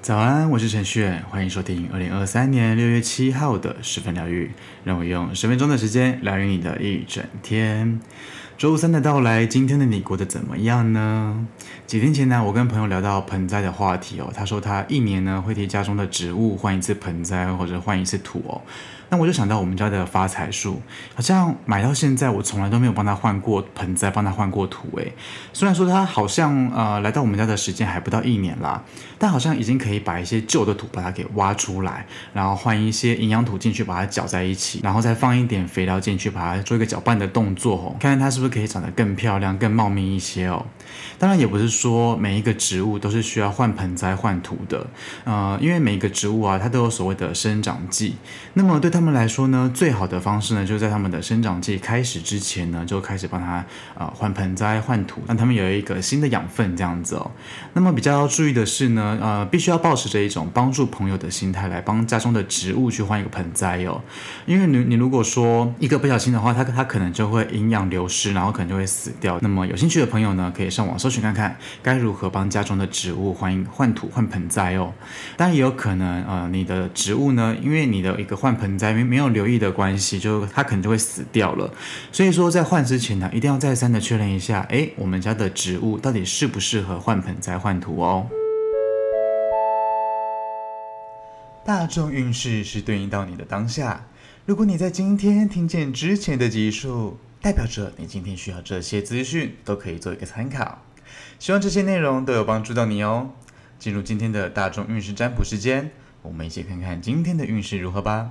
早安，我是陈旭，欢迎收听二零二三年六月七号的十分疗愈。让我用十分钟的时间疗愈你的一整天。周三的到来，今天的你过得怎么样呢？几天前呢，我跟朋友聊到盆栽的话题哦，他说他一年呢会替家中的植物换一次盆栽或者换一次土哦。那我就想到我们家的发财树，好像买到现在，我从来都没有帮它换过盆栽，帮它换过土。诶，虽然说它好像呃来到我们家的时间还不到一年啦，但好像已经可以把一些旧的土把它给挖出来，然后换一些营养土进去，把它搅在一起，然后再放一点肥料进去，把它做一个搅拌的动作哦，看看它是不是可以长得更漂亮、更茂密一些哦。当然也不是说每一个植物都是需要换盆栽换土的，呃，因为每一个植物啊，它都有所谓的生长季，那么对。他们来说呢，最好的方式呢，就是在他们的生长季开始之前呢，就开始帮他呃换盆栽换土，让他们有一个新的养分这样子哦。那么比较要注意的是呢，呃，必须要保持着一种帮助朋友的心态来帮家中的植物去换一个盆栽哦。因为你你如果说一个不小心的话，它它可能就会营养流失，然后可能就会死掉。那么有兴趣的朋友呢，可以上网搜寻看看该如何帮家中的植物换换土换盆栽哦。当然也有可能呃，你的植物呢，因为你的一个换盆栽。没没有留意的关系，就它可能就会死掉了。所以说，在换之前呢，一定要再三的确认一下，哎，我们家的植物到底适不适合换盆栽换土哦。大众运势是对应到你的当下。如果你在今天听见之前的集数，代表着你今天需要这些资讯，都可以做一个参考。希望这些内容都有帮助到你哦。进入今天的大众运势占卜时间，我们一起看看今天的运势如何吧。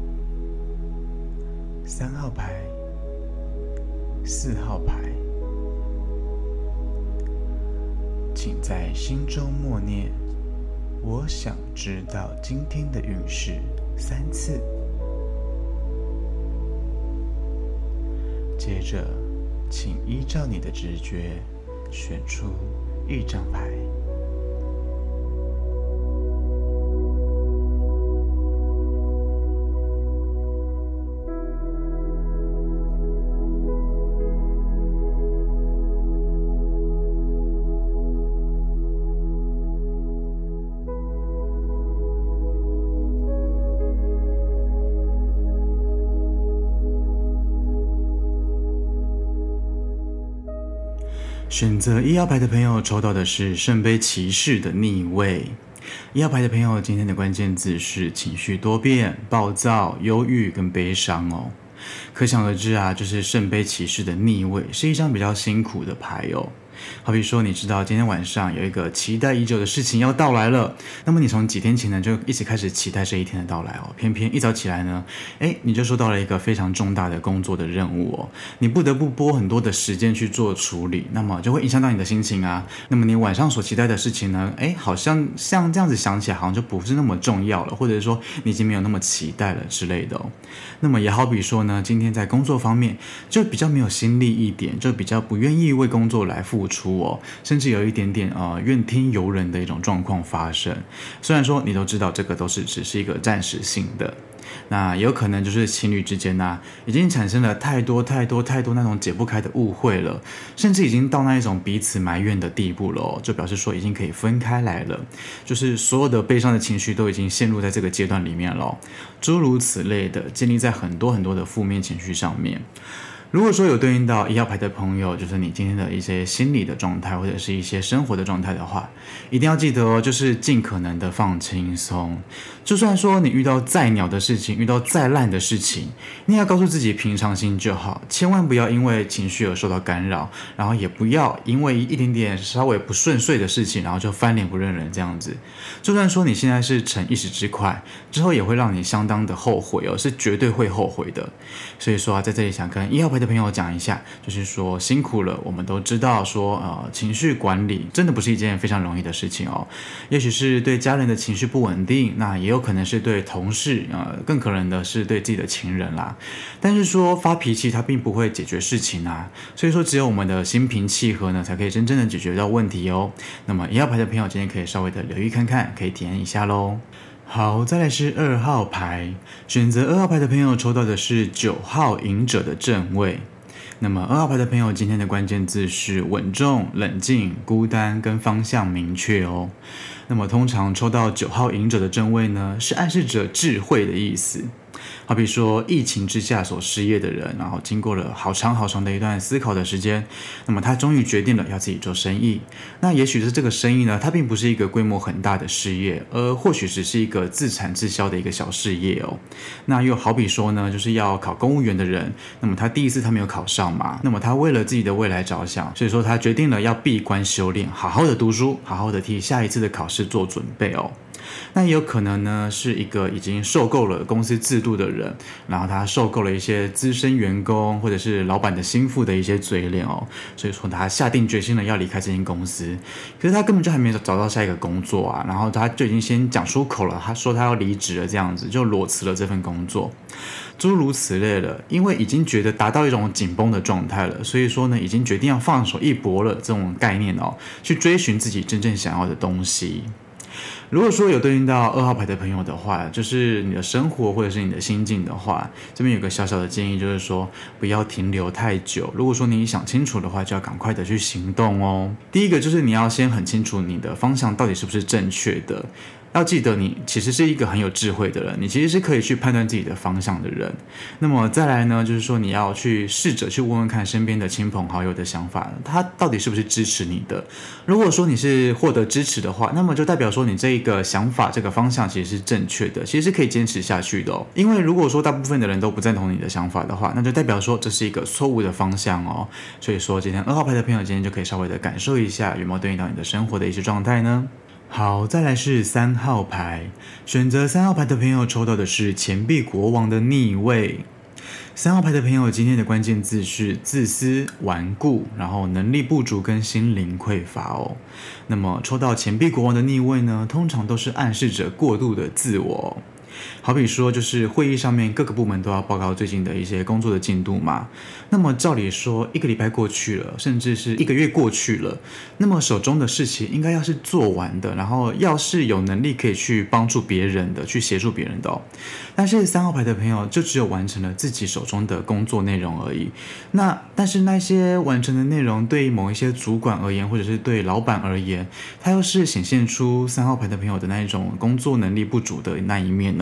三号牌，四号牌，请在心中默念“我想知道今天的运势”三次。接着，请依照你的直觉选出一张牌。选择一号牌的朋友抽到的是圣杯骑士的逆位。一号牌的朋友，今天的关键字是情绪多变、暴躁、忧郁跟悲伤哦。可想而知啊，就是圣杯骑士的逆位是一张比较辛苦的牌哦。好比说，你知道今天晚上有一个期待已久的事情要到来了，那么你从几天前呢就一直开始期待这一天的到来哦。偏偏一早起来呢，诶，你就收到了一个非常重大的工作的任务哦，你不得不拨很多的时间去做处理，那么就会影响到你的心情啊。那么你晚上所期待的事情呢，诶，好像像这样子想起来，好像就不是那么重要了，或者是说你已经没有那么期待了之类的哦。那么也好比说呢，今天在工作方面就比较没有心力一点，就比较不愿意为工作来付出哦，甚至有一点点呃怨天尤人的一种状况发生。虽然说你都知道这个都是只是一个暂时性的。那有可能就是情侣之间呐、啊，已经产生了太多太多太多那种解不开的误会了，甚至已经到那一种彼此埋怨的地步了，就表示说已经可以分开来了，就是所有的悲伤的情绪都已经陷入在这个阶段里面了，诸如此类的，建立在很多很多的负面情绪上面。如果说有对应到一号牌的朋友，就是你今天的一些心理的状态，或者是一些生活的状态的话，一定要记得哦，就是尽可能的放轻松。就算说你遇到再鸟的事情，遇到再烂的事情，你也要告诉自己平常心就好，千万不要因为情绪而受到干扰，然后也不要因为一点点稍微不顺遂的事情，然后就翻脸不认人这样子。就算说你现在是逞一时之快，之后也会让你相当的后悔哦，是绝对会后悔的。所以说啊，在这里想跟一号牌的朋友讲一下，就是说辛苦了。我们都知道说，呃，情绪管理真的不是一件非常容易的事情哦。也许是对家人的情绪不稳定，那也有可能是对同事，呃，更可能的是对自己的情人啦。但是说发脾气，它并不会解决事情啊。所以说，只有我们的心平气和呢，才可以真正的解决到问题哦。那么也要牌的朋友，今天可以稍微的留意看看，可以体验一下喽。好，再来是二号牌，选择二号牌的朋友抽到的是九号隐者的正位。那么二号牌的朋友，今天的关键字是稳重、冷静、孤单跟方向明确哦。那么通常抽到九号隐者的正位呢，是暗示着智慧的意思。好比说，疫情之下所失业的人，然后经过了好长好长的一段思考的时间，那么他终于决定了要自己做生意。那也许是这个生意呢，它并不是一个规模很大的事业，而或许只是一个自产自销的一个小事业哦。那又好比说呢，就是要考公务员的人，那么他第一次他没有考上嘛，那么他为了自己的未来着想，所以说他决定了要闭关修炼，好好的读书，好好的替下一次的考试做准备哦。那也有可能呢，是一个已经受够了公司制度的人，然后他受够了一些资深员工或者是老板的心腹的一些嘴脸哦，所以说他下定决心了要离开这间公司，可是他根本就还没有找到下一个工作啊，然后他就已经先讲出口了，他说他要离职了，这样子就裸辞了这份工作，诸如此类的，因为已经觉得达到一种紧绷的状态了，所以说呢，已经决定要放手一搏了这种概念哦，去追寻自己真正想要的东西。如果说有对应到二号牌的朋友的话，就是你的生活或者是你的心境的话，这边有个小小的建议，就是说不要停留太久。如果说你想清楚的话，就要赶快的去行动哦。第一个就是你要先很清楚你的方向到底是不是正确的。要记得，你其实是一个很有智慧的人，你其实是可以去判断自己的方向的人。那么再来呢，就是说你要去试着去问问看身边的亲朋好友的想法，他到底是不是支持你的？如果说你是获得支持的话，那么就代表说你这一个想法、这个方向其实是正确的，其实是可以坚持下去的哦。因为如果说大部分的人都不赞同你的想法的话，那就代表说这是一个错误的方向哦。所以说，今天二号牌的朋友今天就可以稍微的感受一下，有没有对应到你的生活的一些状态呢？好，再来是三号牌，选择三号牌的朋友抽到的是钱币国王的逆位。三号牌的朋友，今天的关键字是自私、顽固，然后能力不足跟心灵匮乏哦。那么抽到钱币国王的逆位呢，通常都是暗示着过度的自我。好比说，就是会议上面各个部门都要报告最近的一些工作的进度嘛。那么照理说，一个礼拜过去了，甚至是一个月过去了，那么手中的事情应该要是做完的，然后要是有能力可以去帮助别人的，去协助别人的哦。但是三号牌的朋友就只有完成了自己手中的工作内容而已。那但是那些完成的内容，对于某一些主管而言，或者是对老板而言，他又是显现出三号牌的朋友的那一种工作能力不足的那一面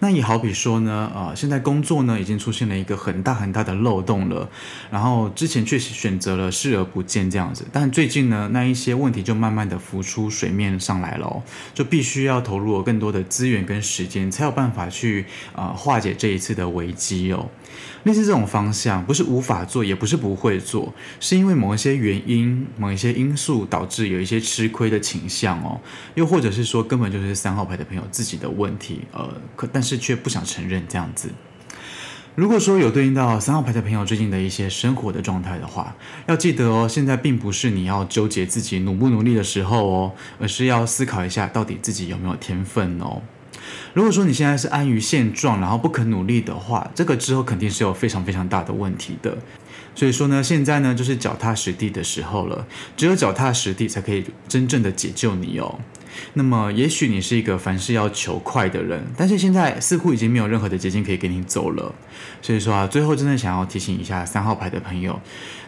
那也好比说呢，呃，现在工作呢已经出现了一个很大很大的漏洞了，然后之前却选择了视而不见这样子，但最近呢，那一些问题就慢慢的浮出水面上来了，就必须要投入更多的资源跟时间，才有办法去啊化解这一次的危机哦。类似这种方向，不是无法做，也不是不会做，是因为某一些原因、某一些因素导致有一些吃亏的倾向哦，又或者是说根本就是三号牌的朋友自己的问题，呃，可但是却不想承认这样子。如果说有对应到三号牌的朋友最近的一些生活的状态的话，要记得哦，现在并不是你要纠结自己努不努力的时候哦，而是要思考一下到底自己有没有天分哦。如果说你现在是安于现状，然后不肯努力的话，这个之后肯定是有非常非常大的问题的。所以说呢，现在呢就是脚踏实地的时候了，只有脚踏实地才可以真正的解救你哦。那么，也许你是一个凡事要求快的人，但是现在似乎已经没有任何的捷径可以给你走了。所以说啊，最后真的想要提醒一下三号牌的朋友，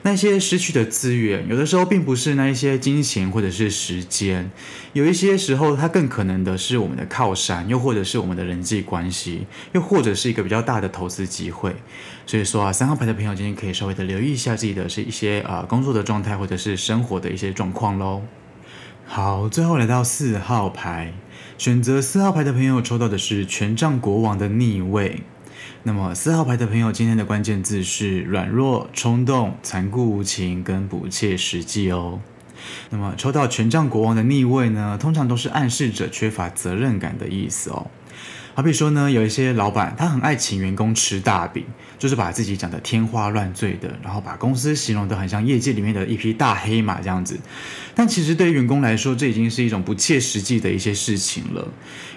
那些失去的资源，有的时候并不是那一些金钱或者是时间，有一些时候它更可能的是我们的靠山，又或者是我们的人际关系，又或者是一个比较大的投资机会。所以说啊，三号牌的朋友今天可以稍微的留意一下自己的是一些啊、工作的状态，或者是生活的一些状况喽。好，最后来到四号牌，选择四号牌的朋友抽到的是权杖国王的逆位。那么四号牌的朋友今天的关键字是软弱、冲动、残酷无情跟不切实际哦。那么抽到权杖国王的逆位呢，通常都是暗示着缺乏责任感的意思哦。好比说呢，有一些老板他很爱请员工吃大饼，就是把自己讲得天花乱坠的，然后把公司形容得很像业界里面的一匹大黑马这样子。但其实对于员工来说，这已经是一种不切实际的一些事情了。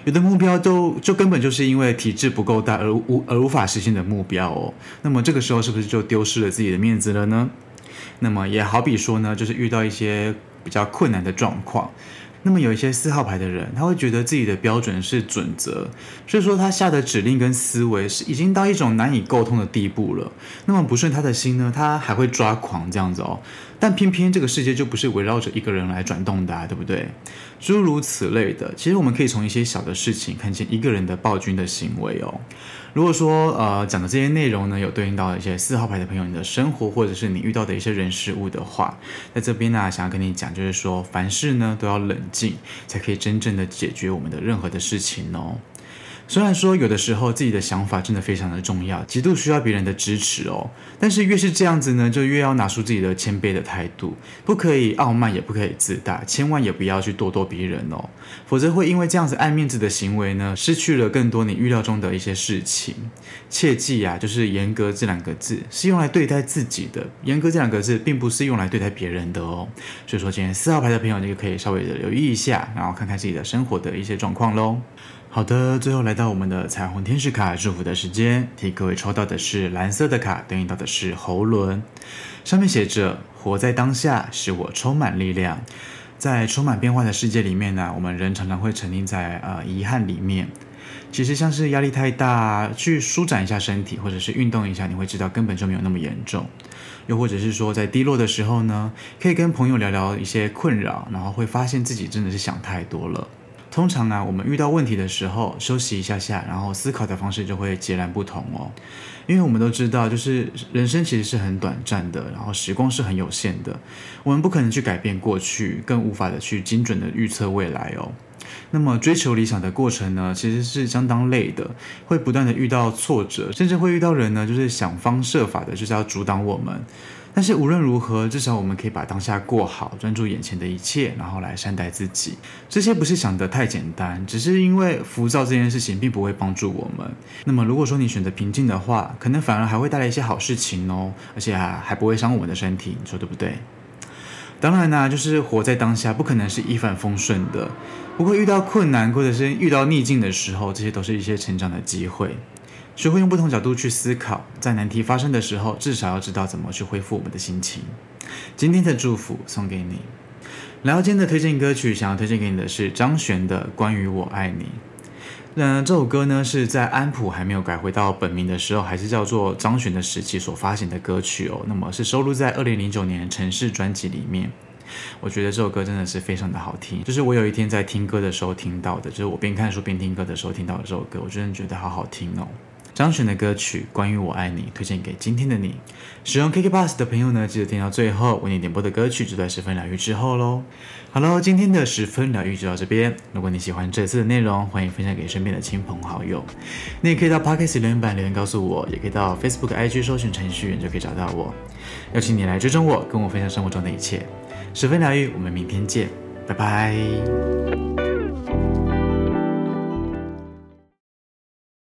有的目标都就根本就是因为体制不够大而无而无法实现的目标哦。那么这个时候是不是就丢失了自己的面子了呢？那么也好比说呢，就是遇到一些比较困难的状况。那么有一些四号牌的人，他会觉得自己的标准是准则，所以说他下的指令跟思维是已经到一种难以沟通的地步了。那么不顺他的心呢，他还会抓狂这样子哦。但偏偏这个世界就不是围绕着一个人来转动的啊，对不对？诸如此类的，其实我们可以从一些小的事情看见一个人的暴君的行为哦。如果说呃讲的这些内容呢，有对应到一些四号牌的朋友，你的生活或者是你遇到的一些人事物的话，在这边呢，想要跟你讲，就是说凡事呢都要冷静，才可以真正的解决我们的任何的事情哦。虽然说有的时候自己的想法真的非常的重要，极度需要别人的支持哦，但是越是这样子呢，就越要拿出自己的谦卑的态度，不可以傲慢，也不可以自大，千万也不要去咄咄逼人哦，否则会因为这样子爱面子的行为呢，失去了更多你预料中的一些事情。切记啊，就是严格这两个字是用来对待自己的，严格这两个字并不是用来对待别人的哦。所以说，今天四号牌的朋友，你就可以稍微的留意一下，然后看看自己的生活的一些状况喽。好的，最后来到我们的彩虹天使卡祝福的时间，替各位抽到的是蓝色的卡，对应到的是喉轮，上面写着“活在当下，使我充满力量”。在充满变化的世界里面呢，我们人常常会沉溺在呃遗憾里面。其实像是压力太大，去舒展一下身体，或者是运动一下，你会知道根本就没有那么严重。又或者是说，在低落的时候呢，可以跟朋友聊聊一些困扰，然后会发现自己真的是想太多了。通常啊，我们遇到问题的时候，休息一下下，然后思考的方式就会截然不同哦。因为我们都知道，就是人生其实是很短暂的，然后时光是很有限的，我们不可能去改变过去，更无法的去精准的预测未来哦。那么追求理想的过程呢，其实是相当累的，会不断的遇到挫折，甚至会遇到人呢，就是想方设法的，就是要阻挡我们。但是无论如何，至少我们可以把当下过好，专注眼前的一切，然后来善待自己。这些不是想得太简单，只是因为浮躁这件事情并不会帮助我们。那么如果说你选择平静的话，可能反而还会带来一些好事情哦，而且还不会伤我们的身体，你说对不对？当然呢，就是活在当下，不可能是一帆风顺的，不过遇到困难或者是遇到逆境的时候，这些都是一些成长的机会。学会用不同角度去思考，在难题发生的时候，至少要知道怎么去恢复我们的心情。今天的祝福送给你。然后今天的推荐歌曲，想要推荐给你的是张悬的《关于我爱你》。那这首歌呢，是在安普还没有改回到本名的时候，还是叫做张悬的时期所发行的歌曲哦。那么是收录在二零零九年《城市》专辑里面。我觉得这首歌真的是非常的好听，就是我有一天在听歌的时候听到的，就是我边看书边听歌的时候听到的这首歌，我真的觉得好好听哦。张悬的歌曲《关于我爱你》推荐给今天的你。使用 KKBOX 的朋友呢，记得听到最后为你点播的歌曲就在十分疗愈之后喽。好喽，今天的十分疗愈就到这边。如果你喜欢这次的内容，欢迎分享给身边的亲朋好友。你也可以到 Podcast 留言板留言告诉我，也可以到 Facebook IG 搜寻程序员就可以找到我。邀请你来追踪我，跟我分享生活中的一切。十分疗愈，我们明天见，拜拜。